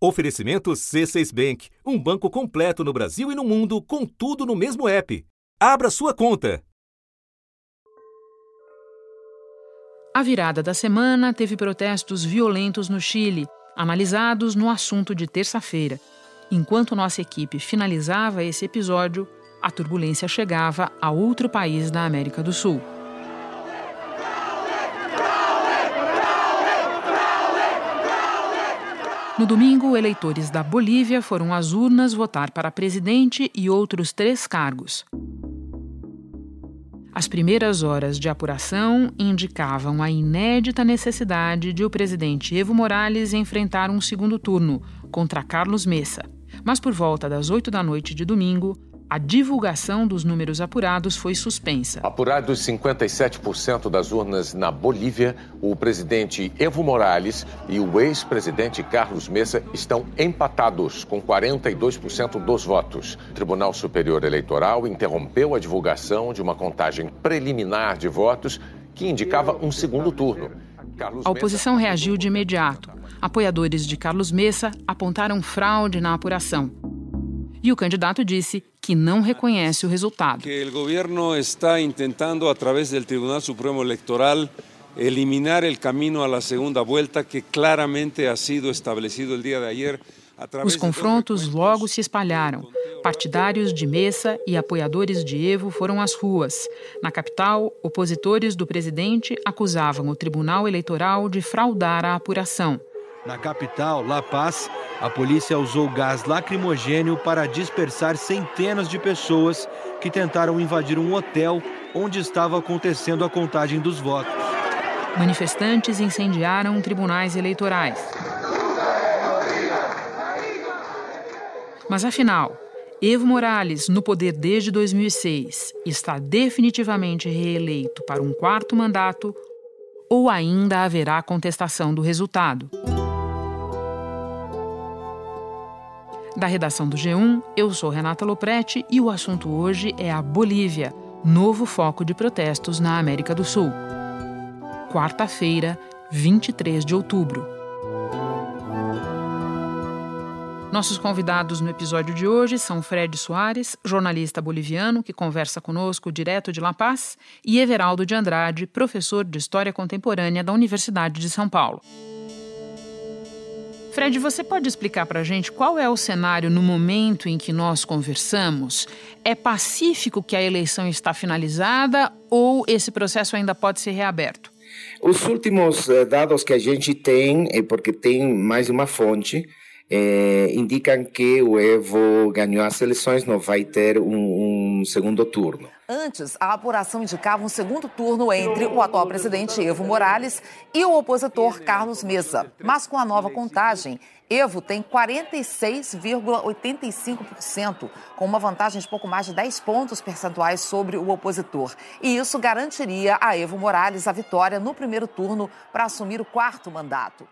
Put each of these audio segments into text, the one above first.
Oferecimento C6 Bank, um banco completo no Brasil e no mundo, com tudo no mesmo app. Abra sua conta. A virada da semana teve protestos violentos no Chile, analisados no assunto de terça-feira. Enquanto nossa equipe finalizava esse episódio, a turbulência chegava a outro país da América do Sul. No domingo, eleitores da Bolívia foram às urnas votar para presidente e outros três cargos. As primeiras horas de apuração indicavam a inédita necessidade de o presidente Evo Morales enfrentar um segundo turno contra Carlos Messa. Mas por volta das 8 da noite de domingo, a divulgação dos números apurados foi suspensa. Apurados 57% das urnas na Bolívia, o presidente Evo Morales e o ex-presidente Carlos Mesa estão empatados com 42% dos votos. O Tribunal Superior Eleitoral interrompeu a divulgação de uma contagem preliminar de votos que indicava um segundo turno. Carlos a oposição reagiu de imediato. Apoiadores de Carlos Messa apontaram fraude na apuração. E o candidato disse que não reconhece o resultado. Que o governo está tentando, através do Tribunal Supremo Eleitoral, eliminar o caminho à segunda volta que claramente ha sido estabelecido o dia de ayer. Os confrontos logo se espalharam. Partidários de Messa e apoiadores de Evo foram às ruas. Na capital, opositores do presidente acusavam o Tribunal Eleitoral de fraudar a apuração. Na capital, La Paz, a polícia usou gás lacrimogênio para dispersar centenas de pessoas que tentaram invadir um hotel onde estava acontecendo a contagem dos votos. Manifestantes incendiaram tribunais eleitorais. Mas afinal, Evo Morales, no poder desde 2006, está definitivamente reeleito para um quarto mandato ou ainda haverá contestação do resultado? Da redação do G1, eu sou Renata Loprete e o assunto hoje é a Bolívia, novo foco de protestos na América do Sul. Quarta-feira, 23 de outubro. Nossos convidados no episódio de hoje são Fred Soares, jornalista boliviano que conversa conosco direto de La Paz, e Everaldo de Andrade, professor de História Contemporânea da Universidade de São Paulo. Fred, você pode explicar para a gente qual é o cenário no momento em que nós conversamos? É pacífico que a eleição está finalizada ou esse processo ainda pode ser reaberto? Os últimos eh, dados que a gente tem, é porque tem mais uma fonte, é, indicam que o Evo ganhou as eleições, não vai ter um, um, segundo turno. Antes, a apuração indicava um segundo turno entre o atual presidente Evo Morales e o opositor Carlos Mesa. Mas com a nova contagem, Evo tem 46,85%, com uma vantagem de pouco mais de 10 pontos percentuais sobre o opositor. E isso garantiria a Evo Morales a vitória no primeiro turno para assumir o quarto mandato.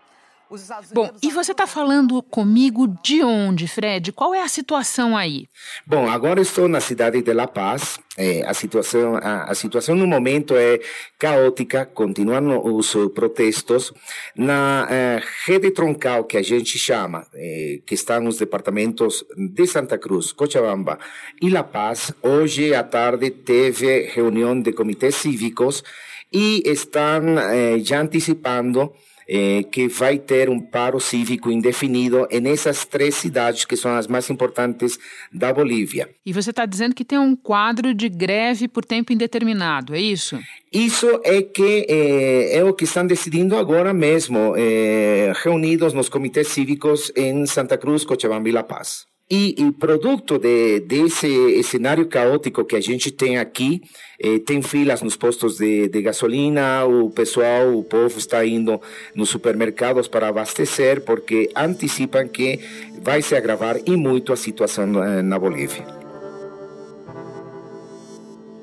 Bom, e você está falando comigo de onde, Fred? Qual é a situação aí? Bom, agora estou na cidade de La Paz. É, a situação, a, a, situação no momento é caótica, continuam os protestos. Na é, rede troncal que a gente chama, é, que está nos departamentos de Santa Cruz, Cochabamba e La Paz, hoje à tarde teve reunião de comitês cívicos e estão é, já antecipando eh, que vai ter um paro cívico indefinido nessas três cidades que são as mais importantes da Bolívia. E você está dizendo que tem um quadro de greve por tempo indeterminado, é isso? Isso é que eh, é o que estão decidindo agora mesmo, eh, reunidos nos comitês cívicos em Santa Cruz, Cochabamba e La Paz. E, e produto de, desse cenário caótico que a gente tem aqui, eh, tem filas nos postos de, de, gasolina, o pessoal, o povo está indo nos supermercados para abastecer, porque antecipam que vai se agravar e muito a situação na, na Bolívia.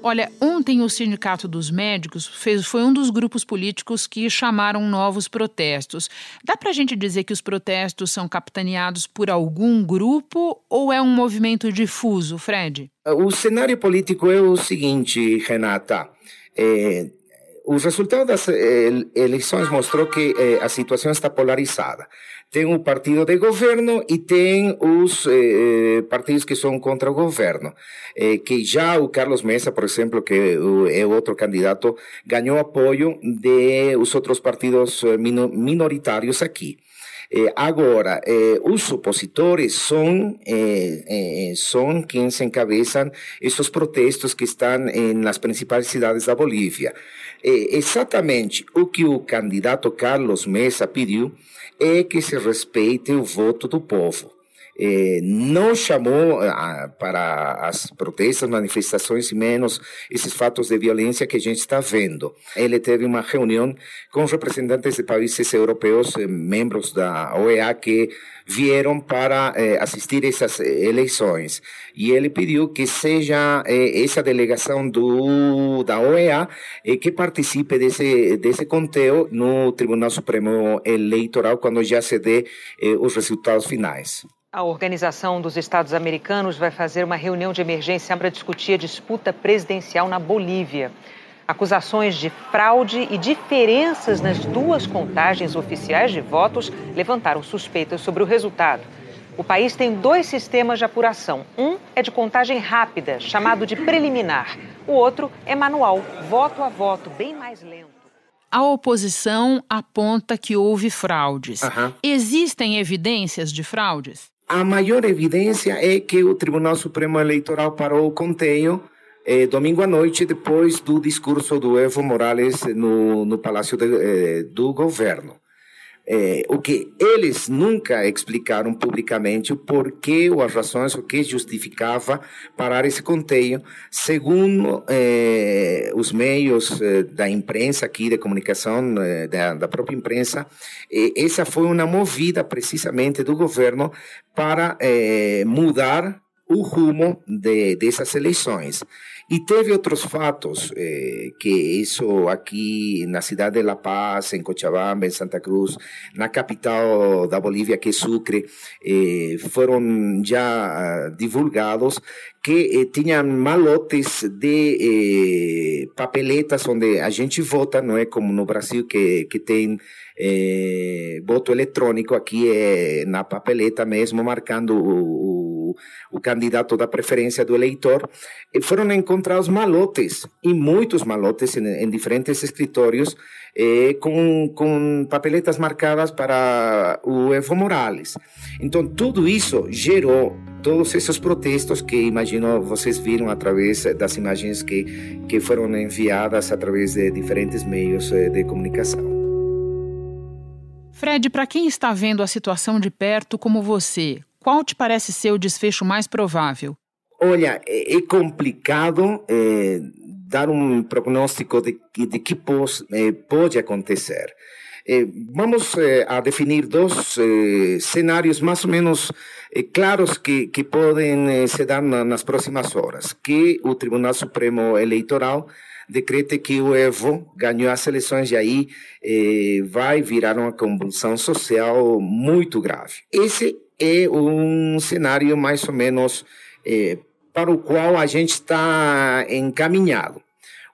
Olha, ontem o Sindicato dos Médicos fez, foi um dos grupos políticos que chamaram novos protestos. Dá para a gente dizer que os protestos são capitaneados por algum grupo ou é um movimento difuso, Fred? O cenário político é o seguinte, Renata. É, o resultado das eleições mostrou que eh, a situação está polarizada. Tem o partido de governo e tem os eh, partidos que são contra o governo. Eh, que já o Carlos Mesa, por exemplo, que é outro candidato, ganhou apoio de os outros partidos minoritários aqui. Eh, agora, eh, os opositores são, eh, são quem encabeçam esses protestos que estão nas principais cidades da Bolívia. exatamente o que o candidato Carlos Mesa pediu é que se respeite o voto do povo eh, não chamou para as protestas, manifestações e menos esses fatos de violência que a gente está vendo. Ele teve uma reunião com representantes de países europeus, eh, membros da OEA, que vieram para eh, assistir essas eleições. E ele pediu que seja eh, essa delegação do, da OEA eh, que participe desse, desse conteúdo no Tribunal Supremo Eleitoral quando já se dê eh, os resultados finais. A Organização dos Estados Americanos vai fazer uma reunião de emergência para discutir a disputa presidencial na Bolívia. Acusações de fraude e diferenças nas duas contagens oficiais de votos levantaram suspeitas sobre o resultado. O país tem dois sistemas de apuração. Um é de contagem rápida, chamado de preliminar. O outro é manual, voto a voto, bem mais lento. A oposição aponta que houve fraudes. Uhum. Existem evidências de fraudes? A maior evidência é que o Tribunal Supremo Eleitoral parou o conteio eh, domingo à noite, depois do discurso do Evo Morales no, no Palácio de, eh, do Governo. É, o que eles nunca explicaram publicamente o porquê ou as razões, o que justificava parar esse conteio, segundo é, os meios é, da imprensa aqui, de comunicação, é, da, da, própria imprensa, essa foi uma movida precisamente do governo para mudar o rumo de, dessas eleições. E teve outros fatos, eh, que isso aqui na cidade de La Paz, em Cochabamba, em Santa Cruz, na capital da Bolívia, que é Sucre, eh, foram já divulgados que eh, tinham malotes de eh, papeletas onde a gente vota, não é como no Brasil que, que tem eh, voto eletrônico, aqui é na papeleta mesmo, marcando o, o, o candidato da preferência do eleitor. E foram encontrados malotes, e muitos malotes em, em diferentes escritórios, eh, com, com papeletas marcadas para o Evo Morales. Então, tudo isso gerou todos esses protestos que imagino vocês viram através das imagens que, que foram enviadas através de diferentes meios eh, de comunicação. Fred, para quem está vendo a situação de perto como você, qual te parece ser o desfecho mais provável? Olha, é, é complicado é, dar um prognóstico de, de que pos, é, pode acontecer. Eh, vamos eh, a definir dois eh, cenários mais ou menos claros que, que podem se dar na, nas próximas horas. Que o Tribunal Supremo Eleitoral decrete que o Evo ganhou as eleições e aí vai virar uma convulsão social muito grave. Esse é um cenário mais ou menos para o qual a gente está encaminhado.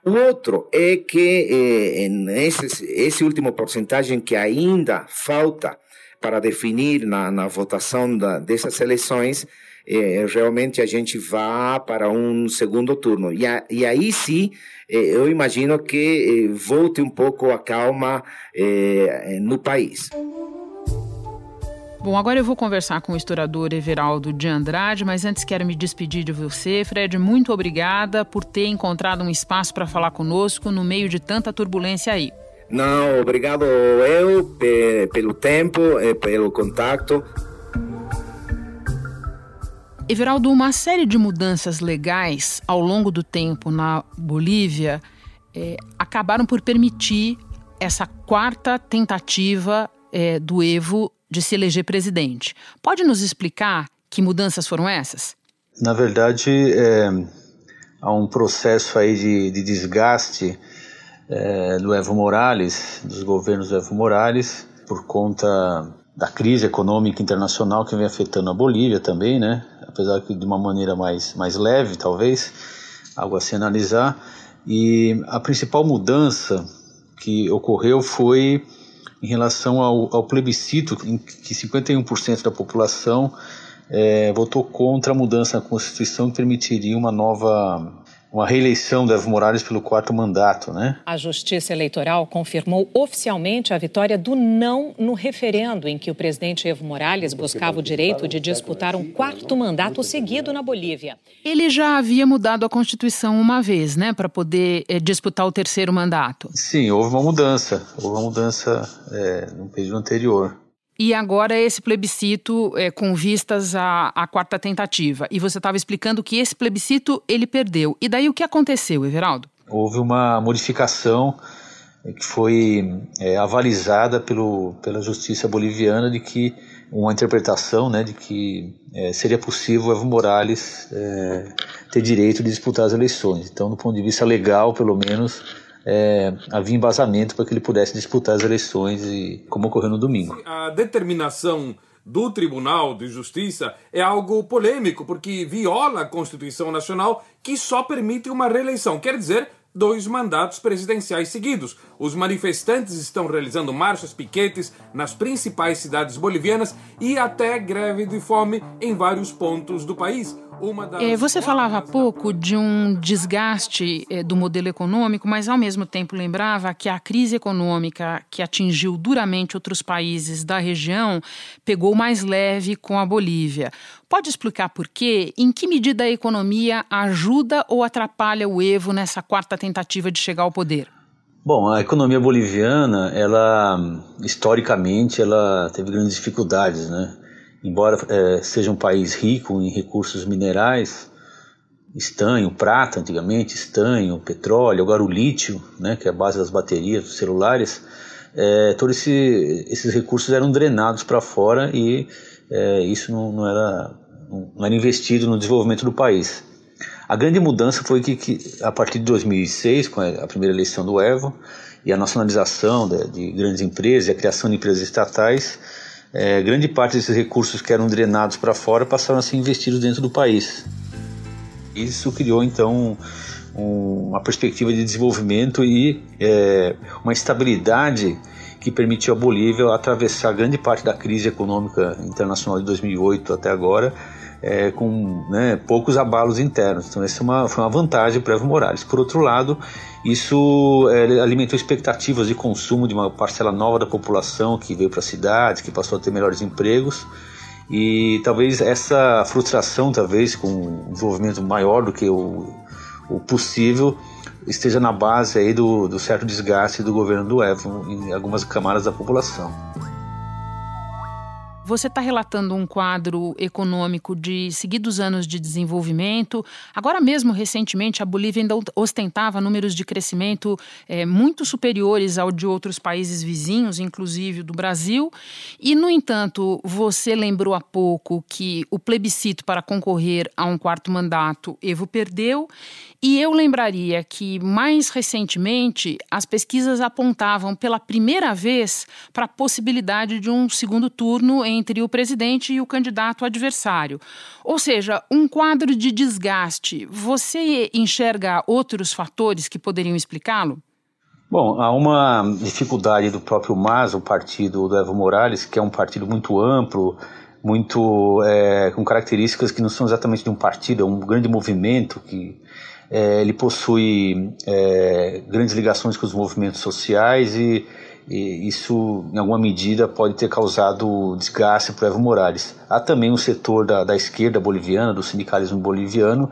O outro é que eh, esse, esse último porcentagem que ainda falta para definir na, na votação da, dessas eleições, eh, realmente a gente vá para um segundo turno. E, a, e aí sim, eh, eu imagino que volte um pouco a calma no país. Bom, agora eu vou conversar com o historiador Everaldo de Andrade, mas antes quero me despedir de você. Fred, muito obrigada por ter encontrado um espaço para falar conosco no meio de tanta turbulência aí. Não, obrigado eu pelo tempo, e pelo contato. Everaldo, uma série de mudanças legais ao longo do tempo na Bolívia é, acabaram por permitir essa quarta tentativa é, do Evo de se eleger presidente. Pode nos explicar que mudanças foram essas? Na verdade, é, há um processo aí de, de desgaste é, do Evo Morales, dos governos do Evo Morales, por conta da crise econômica internacional que vem afetando a Bolívia também, né? Apesar que de uma maneira mais, mais leve, talvez, algo a se analisar. E a principal mudança que ocorreu foi em relação ao, ao plebiscito, em que 51% da população é, votou contra a mudança na Constituição que permitiria uma nova uma reeleição do Evo Morales pelo quarto mandato, né? A Justiça Eleitoral confirmou oficialmente a vitória do não no referendo em que o presidente Evo Morales buscava o direito de disputar um quarto mandato seguido na Bolívia. Ele já havia mudado a Constituição uma vez, né, para poder é, disputar o terceiro mandato. Sim, houve uma mudança, houve uma mudança é, no período anterior. E agora esse plebiscito é, com vistas à, à quarta tentativa. E você estava explicando que esse plebiscito ele perdeu. E daí o que aconteceu, Everaldo? Houve uma modificação é, que foi é, avalizada pelo, pela justiça boliviana de que uma interpretação né, de que é, seria possível Evo Morales é, ter direito de disputar as eleições. Então, do ponto de vista legal, pelo menos, é, havia embasamento para que ele pudesse disputar as eleições, e, como ocorreu no domingo. A determinação do Tribunal de Justiça é algo polêmico, porque viola a Constituição Nacional, que só permite uma reeleição. Quer dizer, dois mandatos presidenciais seguidos. Os manifestantes estão realizando marchas, piquetes nas principais cidades bolivianas e até greve de fome em vários pontos do país. É, você falava há pouco de um desgaste é, do modelo econômico, mas ao mesmo tempo lembrava que a crise econômica que atingiu duramente outros países da região pegou mais leve com a Bolívia. Pode explicar por quê? Em que medida a economia ajuda ou atrapalha o Evo nessa quarta tentativa de chegar ao poder? Bom, a economia boliviana, ela historicamente, ela teve grandes dificuldades, né? embora é, seja um país rico em recursos minerais, estanho, prata antigamente, estanho, petróleo, agora o lítio, né, que é a base das baterias dos celulares, é, todos esse, esses recursos eram drenados para fora e é, isso não, não, era, não era investido no desenvolvimento do país. A grande mudança foi que, que a partir de 2006, com a primeira eleição do Evo e a nacionalização de, de grandes empresas e a criação de empresas estatais, é, grande parte desses recursos que eram drenados para fora passaram a ser investidos dentro do país. Isso criou então um, uma perspectiva de desenvolvimento e é, uma estabilidade que permitiu à Bolívia atravessar grande parte da crise econômica internacional de 2008 até agora é, com né, poucos abalos internos. Então, essa é uma, foi uma vantagem para Evo Morales. Por outro lado, isso é, alimentou expectativas de consumo de uma parcela nova da população que veio para a cidade, que passou a ter melhores empregos. E talvez essa frustração, talvez com um desenvolvimento maior do que o, o possível, esteja na base aí do, do certo desgaste do governo do Evo em algumas camadas da população. Você está relatando um quadro econômico de seguidos anos de desenvolvimento. Agora mesmo, recentemente, a Bolívia ainda ostentava números de crescimento é, muito superiores ao de outros países vizinhos, inclusive do Brasil. E, no entanto, você lembrou há pouco que o plebiscito para concorrer a um quarto mandato, Evo perdeu. E eu lembraria que, mais recentemente, as pesquisas apontavam pela primeira vez para a possibilidade de um segundo turno entre o presidente e o candidato adversário. Ou seja, um quadro de desgaste. Você enxerga outros fatores que poderiam explicá-lo? Bom, há uma dificuldade do próprio MAS, o partido do Evo Morales, que é um partido muito amplo, muito é, com características que não são exatamente de um partido, é um grande movimento que é, ele possui é, grandes ligações com os movimentos sociais e, e, isso, em alguma medida, pode ter causado desgaste para Evo Morales. Há também um setor da, da esquerda boliviana, do sindicalismo boliviano,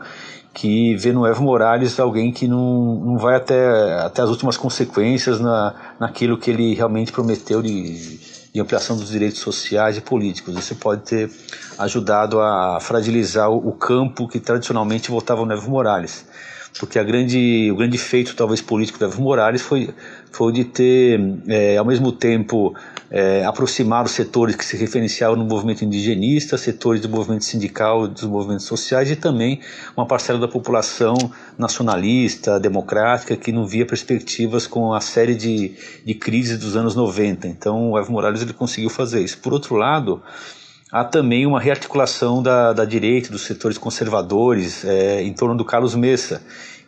que vê no Evo Morales alguém que não, não vai até, até as últimas consequências na, naquilo que ele realmente prometeu de, de ampliação dos direitos sociais e políticos. Isso pode ter ajudado a fragilizar o, o campo que tradicionalmente votava no Evo Morales porque grande, o grande feito, talvez, político do Evo Morales foi, foi de ter, é, ao mesmo tempo, é, aproximar os setores que se referenciavam no movimento indigenista, setores do movimento sindical, dos movimentos sociais e também uma parcela da população nacionalista, democrática, que não via perspectivas com a série de, de crises dos anos 90. Então, o Evo Morales ele conseguiu fazer isso. Por outro lado, há também uma rearticulação da, da direita, dos setores conservadores, é, em torno do Carlos Messa,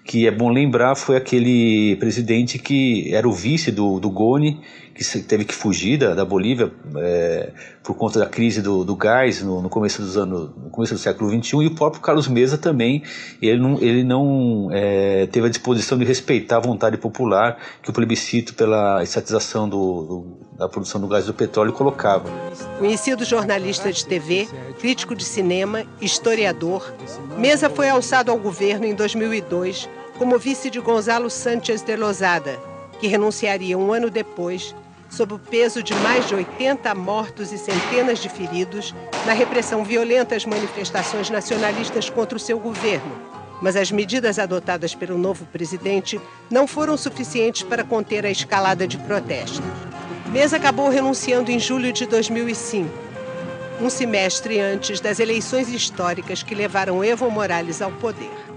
que é bom lembrar foi aquele presidente que era o vice do, do Goni, que teve que fugir da, da Bolívia é, por conta da crise do, do gás no, no, começo dos anos, no começo do século XXI, e o próprio Carlos Mesa também, ele não, ele não é, teve a disposição de respeitar a vontade popular que o plebiscito pela estatização do, do, da produção do gás do petróleo colocava. Conhecido jornalista de TV, crítico de cinema, historiador, Mesa foi alçado ao governo em 2002 como vice de Gonzalo Sánchez de Lozada, que renunciaria um ano depois sob o peso de mais de 80 mortos e centenas de feridos na repressão violenta às manifestações nacionalistas contra o seu governo. Mas as medidas adotadas pelo novo presidente não foram suficientes para conter a escalada de protestos. Mesa acabou renunciando em julho de 2005, um semestre antes das eleições históricas que levaram Evo Morales ao poder.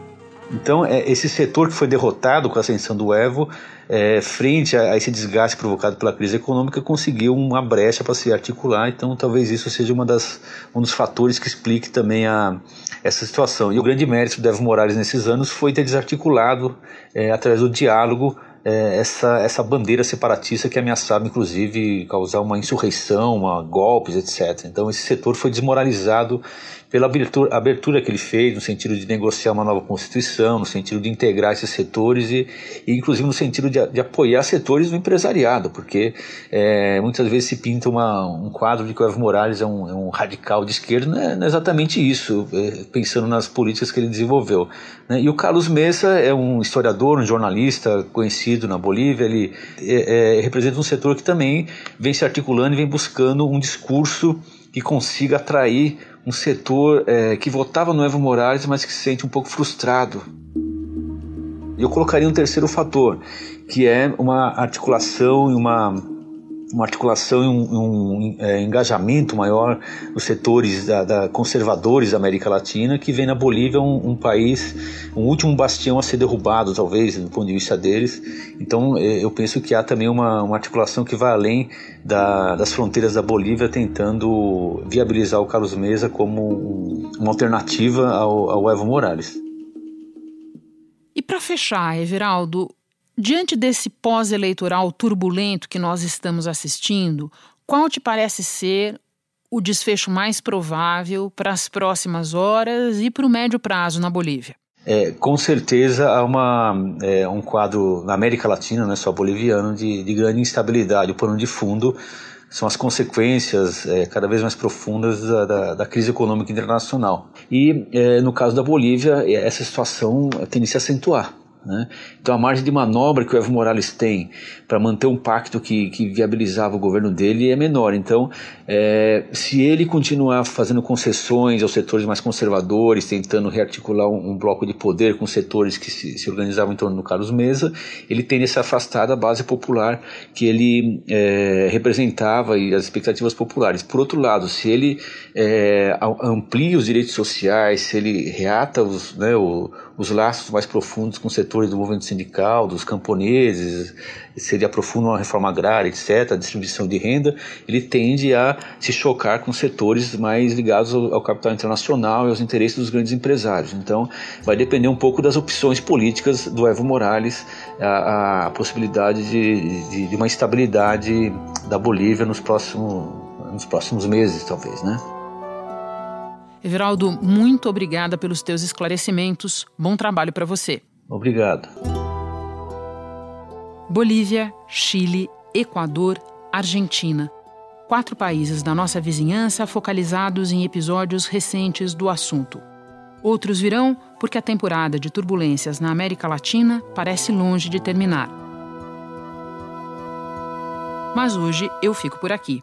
Então, é, esse setor que foi derrotado com a ascensão do Evo, é, frente a, a, esse desgaste provocado pela crise econômica, conseguiu uma brecha para se articular. Então, talvez isso seja uma das, um dos fatores que explique também a, essa situação. E o grande mérito do Evo Morales nesses anos foi ter desarticulado, é, através do diálogo, é, essa, essa bandeira separatista que ameaçava, inclusive, causar uma insurreição, uma, golpes, etc. Então, esse setor foi desmoralizado pela abertura, abertura que ele fez no sentido de negociar uma nova constituição, no sentido de integrar esses setores e, e inclusive no sentido de, de, apoiar setores do empresariado, porque é, muitas vezes se pinta uma, um quadro de que o Evo Morales é um, é um radical de esquerda, não é, não é exatamente isso, é, pensando nas políticas que ele desenvolveu. Né? E o Carlos Mesa é um historiador, um jornalista conhecido na Bolívia, ele é, é, representa um setor que também vem se articulando e vem buscando um discurso que consiga atrair um setor é, que votava no Evo Morales, mas que se sente um pouco frustrado. E eu colocaria um terceiro fator, que é uma articulação e uma uma articulação e um, um é, engajamento maior nos setores da, da, conservadores da América Latina, que vem na Bolívia um, um, país, um último bastião a ser derrubado, talvez, do ponto de vista deles. Então, é, eu penso que há também uma, uma articulação que vai além da, das fronteiras da Bolívia, tentando viabilizar o Carlos Mesa como uma alternativa ao, ao Evo Morales. E para fechar, Everaldo, Diante desse pós-eleitoral turbulento que nós estamos assistindo, qual te parece ser o desfecho mais provável para as próximas horas e para o médio prazo na Bolívia? É, com certeza há uma, é, um quadro na América Latina, não é só boliviano, de, de grande instabilidade. O pano de fundo são as consequências é, cada vez mais profundas da, da, da, crise econômica internacional. E é, no caso da Bolívia, essa situação tende a se acentuar. Né? Então a margem de manobra que o Evo Morales tem para manter um pacto que, que viabilizava o governo dele é menor. Então, é, se ele continuar fazendo concessões aos setores mais conservadores, tentando rearticular um, um bloco de poder com setores que se, se, organizavam em torno do Carlos Mesa, ele tende a se afastar da base popular que ele é, representava e as expectativas populares. Por outro lado, se ele é, amplia os direitos sociais, se ele reata os, né, o, os laços mais profundos com setores do movimento sindical, dos camponeses, se ele aprofunda uma reforma agrária, etc., a distribuição de renda, ele tende a se chocar com setores mais ligados ao, ao capital internacional e aos interesses dos grandes empresários. Então, vai depender um pouco das opções políticas do Evo Morales, a, a possibilidade de, de, de uma estabilidade da Bolívia nos próximos, nos próximos meses, talvez, né? Everaldo, muito obrigada pelos teus esclarecimentos. Bom trabalho para você. Obrigado. Bolívia, Chile, Equador, Argentina. Quatro países da nossa vizinhança focalizados em episódios recentes do assunto. Outros virão porque a temporada de turbulências na América Latina parece longe de terminar. Mas hoje eu fico por aqui.